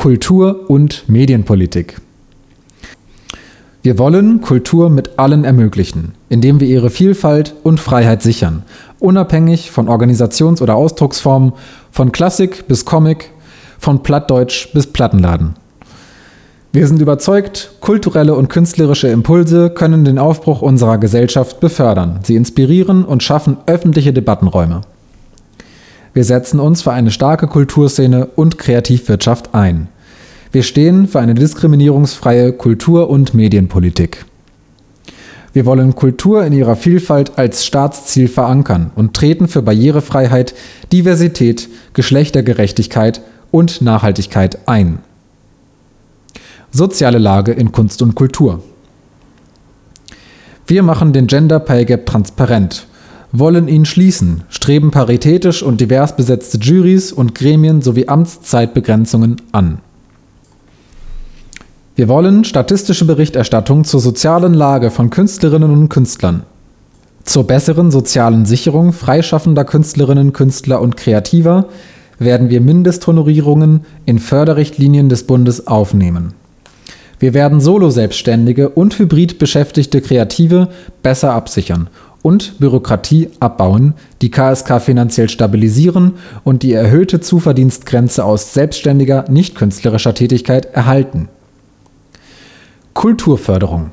Kultur und Medienpolitik. Wir wollen Kultur mit allen ermöglichen, indem wir ihre Vielfalt und Freiheit sichern, unabhängig von Organisations- oder Ausdrucksformen, von Klassik bis Comic, von Plattdeutsch bis Plattenladen. Wir sind überzeugt, kulturelle und künstlerische Impulse können den Aufbruch unserer Gesellschaft befördern, sie inspirieren und schaffen öffentliche Debattenräume. Wir setzen uns für eine starke Kulturszene und Kreativwirtschaft ein. Wir stehen für eine diskriminierungsfreie Kultur- und Medienpolitik. Wir wollen Kultur in ihrer Vielfalt als Staatsziel verankern und treten für Barrierefreiheit, Diversität, Geschlechtergerechtigkeit und Nachhaltigkeit ein. Soziale Lage in Kunst und Kultur. Wir machen den Gender Pay Gap transparent, wollen ihn schließen, streben paritätisch und divers besetzte Juries und Gremien sowie Amtszeitbegrenzungen an. Wir wollen statistische Berichterstattung zur sozialen Lage von Künstlerinnen und Künstlern, zur besseren sozialen Sicherung freischaffender Künstlerinnen, Künstler und Kreativer werden wir Mindesthonorierungen in Förderrichtlinien des Bundes aufnehmen. Wir werden Solo-Selbstständige und hybrid beschäftigte Kreative besser absichern und Bürokratie abbauen, die KSK finanziell stabilisieren und die erhöhte Zuverdienstgrenze aus selbstständiger, nicht künstlerischer Tätigkeit erhalten. Kulturförderung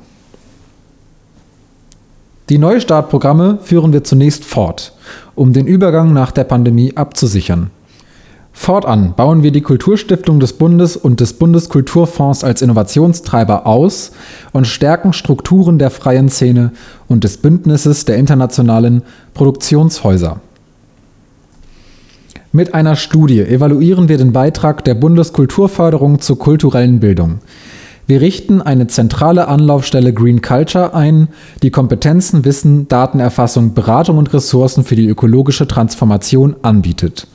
Die Neustartprogramme führen wir zunächst fort, um den Übergang nach der Pandemie abzusichern. Fortan bauen wir die Kulturstiftung des Bundes und des Bundeskulturfonds als Innovationstreiber aus und stärken Strukturen der freien Szene und des Bündnisses der internationalen Produktionshäuser. Mit einer Studie evaluieren wir den Beitrag der Bundeskulturförderung zur kulturellen Bildung. Wir richten eine zentrale Anlaufstelle Green Culture ein, die Kompetenzen, Wissen, Datenerfassung, Beratung und Ressourcen für die ökologische Transformation anbietet.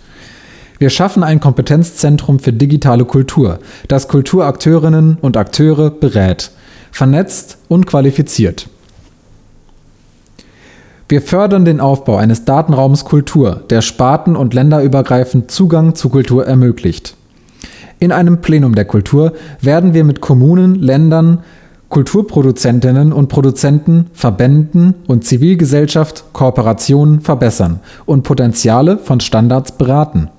Wir schaffen ein Kompetenzzentrum für digitale Kultur, das Kulturakteurinnen und Akteure berät, vernetzt und qualifiziert. Wir fördern den Aufbau eines Datenraums Kultur, der sparten- und länderübergreifend Zugang zu Kultur ermöglicht. In einem Plenum der Kultur werden wir mit Kommunen, Ländern, Kulturproduzentinnen und Produzenten, Verbänden und Zivilgesellschaft Kooperationen verbessern und Potenziale von Standards beraten.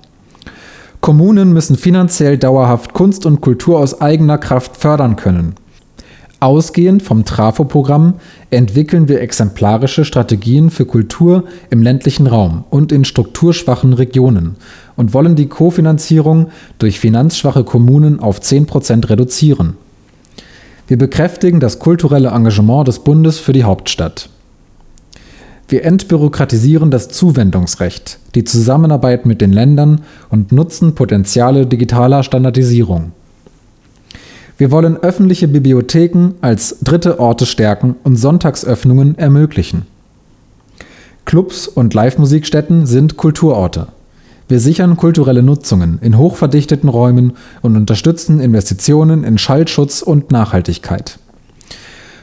Kommunen müssen finanziell dauerhaft Kunst und Kultur aus eigener Kraft fördern können. Ausgehend vom Trafo-Programm entwickeln wir exemplarische Strategien für Kultur im ländlichen Raum und in strukturschwachen Regionen und wollen die Kofinanzierung durch finanzschwache Kommunen auf 10 Prozent reduzieren. Wir bekräftigen das kulturelle Engagement des Bundes für die Hauptstadt. Wir entbürokratisieren das Zuwendungsrecht, die Zusammenarbeit mit den Ländern und nutzen Potenziale digitaler Standardisierung. Wir wollen öffentliche Bibliotheken als dritte Orte stärken und Sonntagsöffnungen ermöglichen. Clubs und Live-Musikstätten sind Kulturorte. Wir sichern kulturelle Nutzungen in hochverdichteten Räumen und unterstützen Investitionen in Schallschutz und Nachhaltigkeit.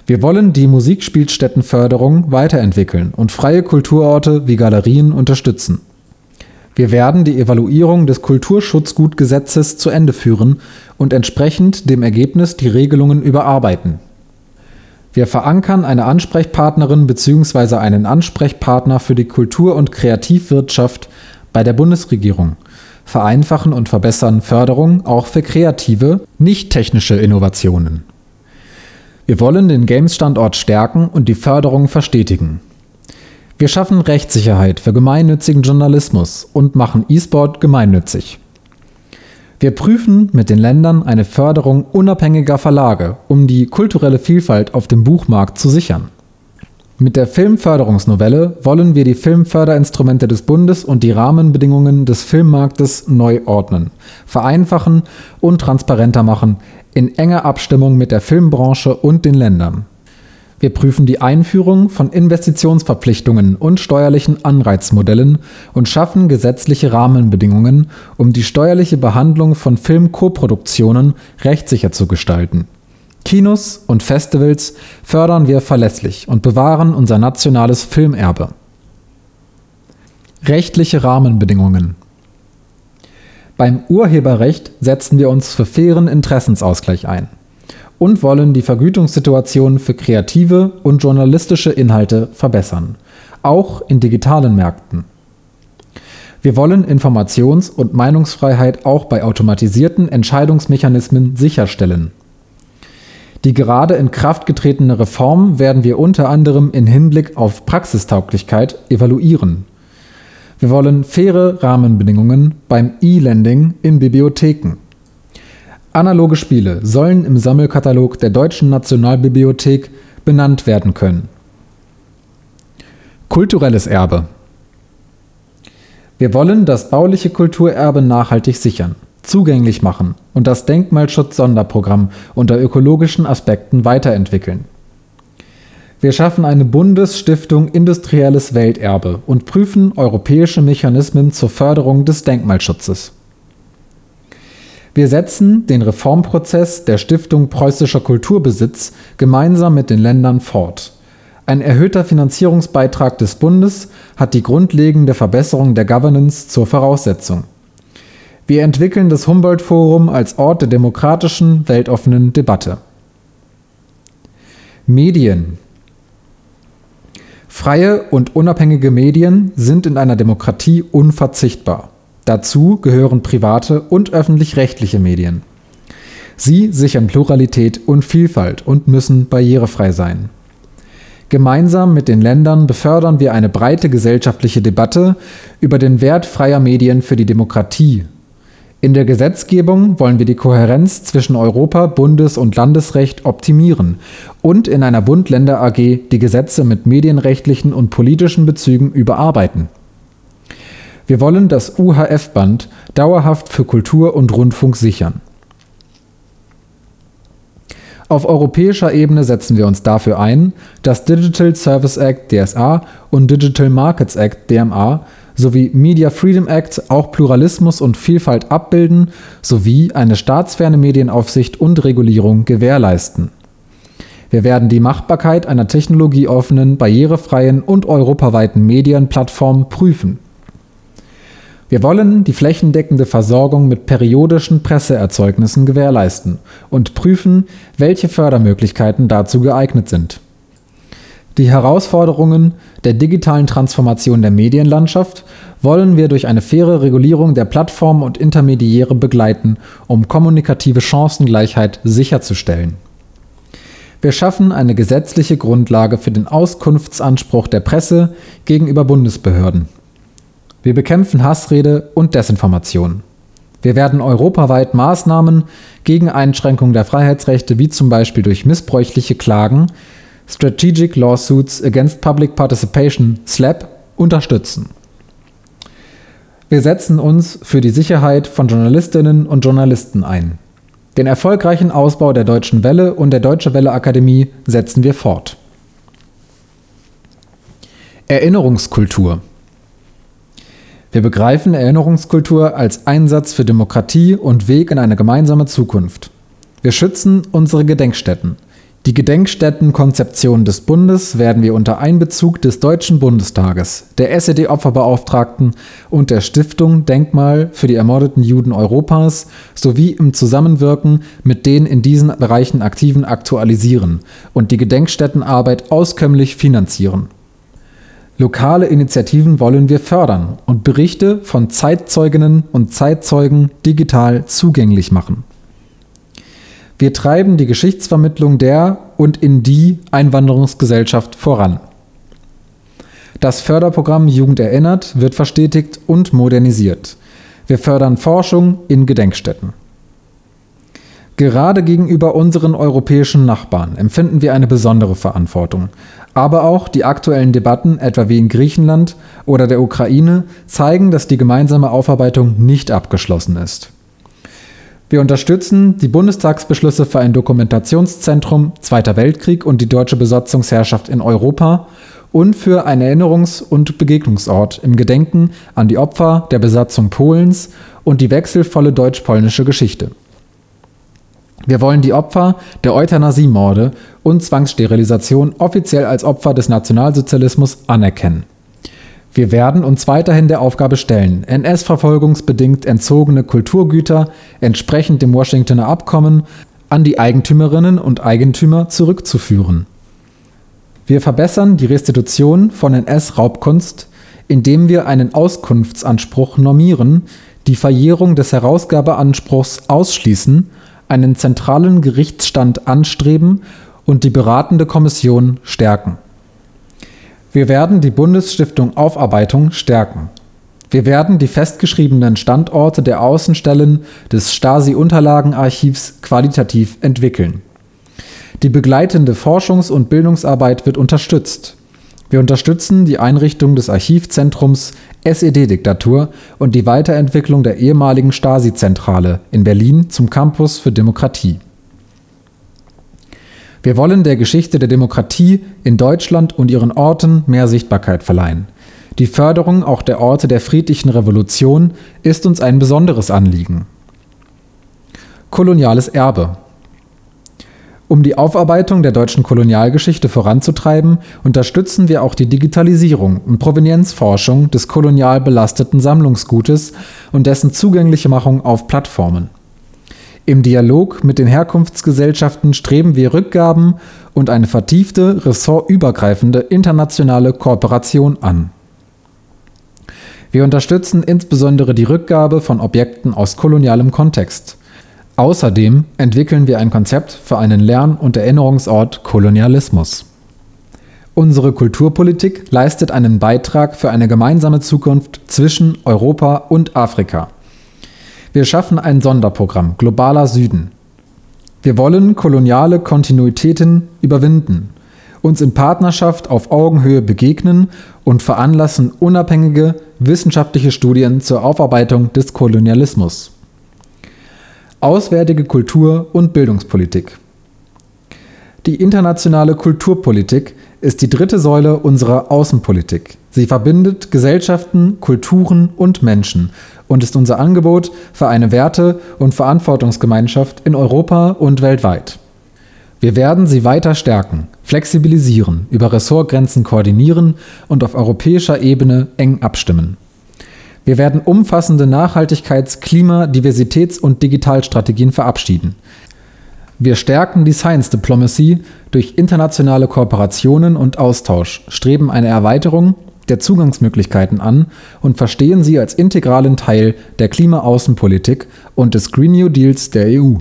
Wir wollen die Musikspielstättenförderung weiterentwickeln und freie Kulturorte wie Galerien unterstützen. Wir werden die Evaluierung des Kulturschutzgutgesetzes zu Ende führen und entsprechend dem Ergebnis die Regelungen überarbeiten. Wir verankern eine Ansprechpartnerin bzw. einen Ansprechpartner für die Kultur- und Kreativwirtschaft bei der Bundesregierung, vereinfachen und verbessern Förderung auch für kreative, nicht technische Innovationen. Wir wollen den Games-Standort stärken und die Förderung verstetigen. Wir schaffen Rechtssicherheit für gemeinnützigen Journalismus und machen E-Sport gemeinnützig. Wir prüfen mit den Ländern eine Förderung unabhängiger Verlage, um die kulturelle Vielfalt auf dem Buchmarkt zu sichern. Mit der Filmförderungsnovelle wollen wir die Filmförderinstrumente des Bundes und die Rahmenbedingungen des Filmmarktes neu ordnen, vereinfachen und transparenter machen, in enger Abstimmung mit der Filmbranche und den Ländern. Wir prüfen die Einführung von Investitionsverpflichtungen und steuerlichen Anreizmodellen und schaffen gesetzliche Rahmenbedingungen, um die steuerliche Behandlung von Filmkoproduktionen rechtssicher zu gestalten. Kinos und Festivals fördern wir verlässlich und bewahren unser nationales Filmerbe. Rechtliche Rahmenbedingungen Beim Urheberrecht setzen wir uns für fairen Interessensausgleich ein und wollen die Vergütungssituation für kreative und journalistische Inhalte verbessern, auch in digitalen Märkten. Wir wollen Informations- und Meinungsfreiheit auch bei automatisierten Entscheidungsmechanismen sicherstellen. Die gerade in Kraft getretene Reform werden wir unter anderem in Hinblick auf Praxistauglichkeit evaluieren. Wir wollen faire Rahmenbedingungen beim E-Lending in Bibliotheken. Analoge Spiele sollen im Sammelkatalog der Deutschen Nationalbibliothek benannt werden können. Kulturelles Erbe wir wollen das bauliche Kulturerbe nachhaltig sichern, zugänglich machen und das Denkmalschutz-Sonderprogramm unter ökologischen Aspekten weiterentwickeln. Wir schaffen eine Bundesstiftung Industrielles Welterbe und prüfen europäische Mechanismen zur Förderung des Denkmalschutzes. Wir setzen den Reformprozess der Stiftung Preußischer Kulturbesitz gemeinsam mit den Ländern fort ein erhöhter Finanzierungsbeitrag des Bundes hat die grundlegende Verbesserung der Governance zur Voraussetzung. Wir entwickeln das Humboldt-Forum als Ort der demokratischen, weltoffenen Debatte. Medien Freie und unabhängige Medien sind in einer Demokratie unverzichtbar. Dazu gehören private und öffentlich-rechtliche Medien. Sie sichern Pluralität und Vielfalt und müssen barrierefrei sein. Gemeinsam mit den Ländern befördern wir eine breite gesellschaftliche Debatte über den Wert freier Medien für die Demokratie. In der Gesetzgebung wollen wir die Kohärenz zwischen Europa-, Bundes- und Landesrecht optimieren und in einer Bund-Länder-AG die Gesetze mit medienrechtlichen und politischen Bezügen überarbeiten. Wir wollen das UHF-Band dauerhaft für Kultur und Rundfunk sichern. Auf europäischer Ebene setzen wir uns dafür ein, dass Digital Service Act DSA und Digital Markets Act DMA sowie Media Freedom Act auch Pluralismus und Vielfalt abbilden sowie eine staatsferne Medienaufsicht und Regulierung gewährleisten. Wir werden die Machbarkeit einer technologieoffenen, barrierefreien und europaweiten Medienplattform prüfen wir wollen die flächendeckende Versorgung mit periodischen Presseerzeugnissen gewährleisten und prüfen, welche Fördermöglichkeiten dazu geeignet sind. Die Herausforderungen der digitalen Transformation der Medienlandschaft wollen wir durch eine faire Regulierung der Plattformen und Intermediäre begleiten, um kommunikative Chancengleichheit sicherzustellen. Wir schaffen eine gesetzliche Grundlage für den Auskunftsanspruch der Presse gegenüber Bundesbehörden wir bekämpfen Hassrede und Desinformation. Wir werden europaweit Maßnahmen gegen Einschränkungen der Freiheitsrechte, wie zum Beispiel durch missbräuchliche Klagen, Strategic Lawsuits Against Public Participation, SLAP, unterstützen. Wir setzen uns für die Sicherheit von Journalistinnen und Journalisten ein. Den erfolgreichen Ausbau der Deutschen Welle und der Deutsche Welle Akademie setzen wir fort. Erinnerungskultur wir begreifen Erinnerungskultur als Einsatz für Demokratie und Weg in eine gemeinsame Zukunft. Wir schützen unsere Gedenkstätten. Die Gedenkstättenkonzeption des Bundes werden wir unter Einbezug des Deutschen Bundestages, der SED-Opferbeauftragten und der Stiftung Denkmal für die ermordeten Juden Europas sowie im Zusammenwirken mit den in diesen Bereichen Aktiven aktualisieren und die Gedenkstättenarbeit auskömmlich finanzieren. Lokale Initiativen wollen wir fördern und Berichte von Zeitzeuginnen und Zeitzeugen digital zugänglich machen. Wir treiben die Geschichtsvermittlung der und in die Einwanderungsgesellschaft voran. Das Förderprogramm Jugend erinnert wird verstetigt und modernisiert. Wir fördern Forschung in Gedenkstätten. Gerade gegenüber unseren europäischen Nachbarn empfinden wir eine besondere Verantwortung, aber auch die aktuellen Debatten, etwa wie in Griechenland oder der Ukraine, zeigen, dass die gemeinsame Aufarbeitung nicht abgeschlossen ist. Wir unterstützen die Bundestagsbeschlüsse für ein Dokumentationszentrum Zweiter Weltkrieg und die deutsche Besatzungsherrschaft in Europa und für einen Erinnerungs- und Begegnungsort im Gedenken an die Opfer der Besatzung Polens und die wechselvolle deutsch-polnische Geschichte. Wir wollen die Opfer der Euthanasiemorde und Zwangssterilisation offiziell als Opfer des Nationalsozialismus anerkennen. Wir werden uns weiterhin der Aufgabe stellen, NS-verfolgungsbedingt entzogene Kulturgüter entsprechend dem Washingtoner Abkommen an die Eigentümerinnen und Eigentümer zurückzuführen. Wir verbessern die Restitution von NS-Raubkunst, indem wir einen Auskunftsanspruch normieren, die Verjährung des Herausgabeanspruchs ausschließen, einen zentralen Gerichtsstand anstreben und die beratende Kommission stärken. Wir werden die Bundesstiftung Aufarbeitung stärken. Wir werden die festgeschriebenen Standorte der Außenstellen des Stasi-Unterlagenarchivs qualitativ entwickeln. Die begleitende Forschungs- und Bildungsarbeit wird unterstützt. Wir unterstützen die Einrichtung des Archivzentrums SED-Diktatur und die Weiterentwicklung der ehemaligen Stasi-Zentrale in Berlin zum Campus für Demokratie. Wir wollen der Geschichte der Demokratie in Deutschland und ihren Orten mehr Sichtbarkeit verleihen. Die Förderung auch der Orte der friedlichen Revolution ist uns ein besonderes Anliegen. Koloniales Erbe um die Aufarbeitung der deutschen Kolonialgeschichte voranzutreiben, unterstützen wir auch die Digitalisierung und Provenienzforschung des kolonial belasteten Sammlungsgutes und dessen zugängliche Machung auf Plattformen. Im Dialog mit den Herkunftsgesellschaften streben wir Rückgaben und eine vertiefte, ressortübergreifende internationale Kooperation an. Wir unterstützen insbesondere die Rückgabe von Objekten aus kolonialem Kontext. Außerdem entwickeln wir ein Konzept für einen Lern- und Erinnerungsort Kolonialismus. Unsere Kulturpolitik leistet einen Beitrag für eine gemeinsame Zukunft zwischen Europa und Afrika. Wir schaffen ein Sonderprogramm Globaler Süden. Wir wollen koloniale Kontinuitäten überwinden, uns in Partnerschaft auf Augenhöhe begegnen und veranlassen unabhängige wissenschaftliche Studien zur Aufarbeitung des Kolonialismus. Auswärtige Kultur- und Bildungspolitik. Die internationale Kulturpolitik ist die dritte Säule unserer Außenpolitik. Sie verbindet Gesellschaften, Kulturen und Menschen und ist unser Angebot für eine Werte- und Verantwortungsgemeinschaft in Europa und weltweit. Wir werden sie weiter stärken, flexibilisieren, über Ressortgrenzen koordinieren und auf europäischer Ebene eng abstimmen. Wir werden umfassende Nachhaltigkeits-, Klima-, Diversitäts- und Digitalstrategien verabschieden. Wir stärken die Science Diplomacy durch internationale Kooperationen und Austausch, streben eine Erweiterung der Zugangsmöglichkeiten an und verstehen sie als integralen Teil der Klimaaußenpolitik und des Green New Deals der EU.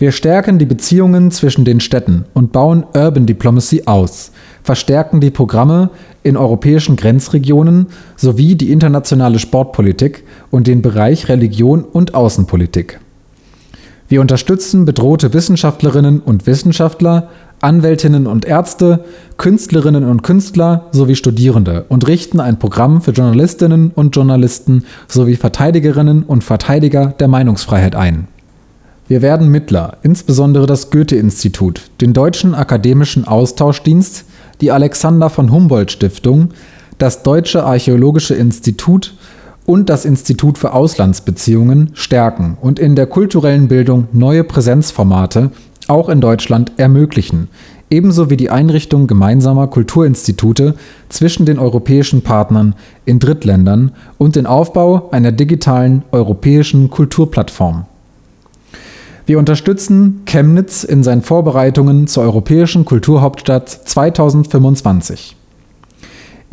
Wir stärken die Beziehungen zwischen den Städten und bauen Urban Diplomacy aus, verstärken die Programme in europäischen Grenzregionen sowie die internationale Sportpolitik und den Bereich Religion und Außenpolitik. Wir unterstützen bedrohte Wissenschaftlerinnen und Wissenschaftler, Anwältinnen und Ärzte, Künstlerinnen und Künstler sowie Studierende und richten ein Programm für Journalistinnen und Journalisten sowie Verteidigerinnen und Verteidiger der Meinungsfreiheit ein. Wir werden Mittler, insbesondere das Goethe-Institut, den Deutschen Akademischen Austauschdienst, die Alexander von Humboldt Stiftung, das Deutsche Archäologische Institut und das Institut für Auslandsbeziehungen stärken und in der kulturellen Bildung neue Präsenzformate auch in Deutschland ermöglichen, ebenso wie die Einrichtung gemeinsamer Kulturinstitute zwischen den europäischen Partnern in Drittländern und den Aufbau einer digitalen europäischen Kulturplattform. Wir unterstützen Chemnitz in seinen Vorbereitungen zur Europäischen Kulturhauptstadt 2025.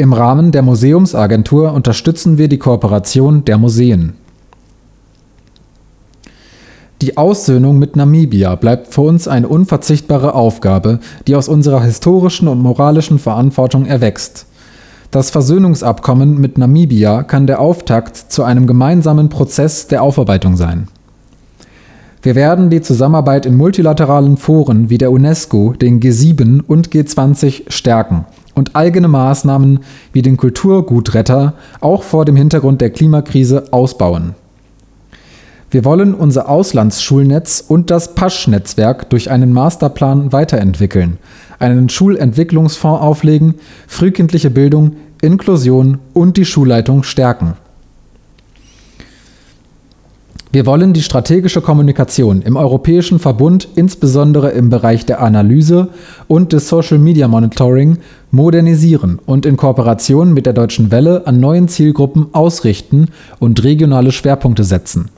Im Rahmen der Museumsagentur unterstützen wir die Kooperation der Museen. Die Aussöhnung mit Namibia bleibt für uns eine unverzichtbare Aufgabe, die aus unserer historischen und moralischen Verantwortung erwächst. Das Versöhnungsabkommen mit Namibia kann der Auftakt zu einem gemeinsamen Prozess der Aufarbeitung sein. Wir werden die Zusammenarbeit in multilateralen Foren wie der UNESCO, den G7 und G20 stärken und eigene Maßnahmen wie den Kulturgutretter auch vor dem Hintergrund der Klimakrise ausbauen. Wir wollen unser Auslandsschulnetz und das Pasch-Netzwerk durch einen Masterplan weiterentwickeln, einen Schulentwicklungsfonds auflegen, frühkindliche Bildung, Inklusion und die Schulleitung stärken. Wir wollen die strategische Kommunikation im Europäischen Verbund insbesondere im Bereich der Analyse und des Social Media Monitoring modernisieren und in Kooperation mit der Deutschen Welle an neuen Zielgruppen ausrichten und regionale Schwerpunkte setzen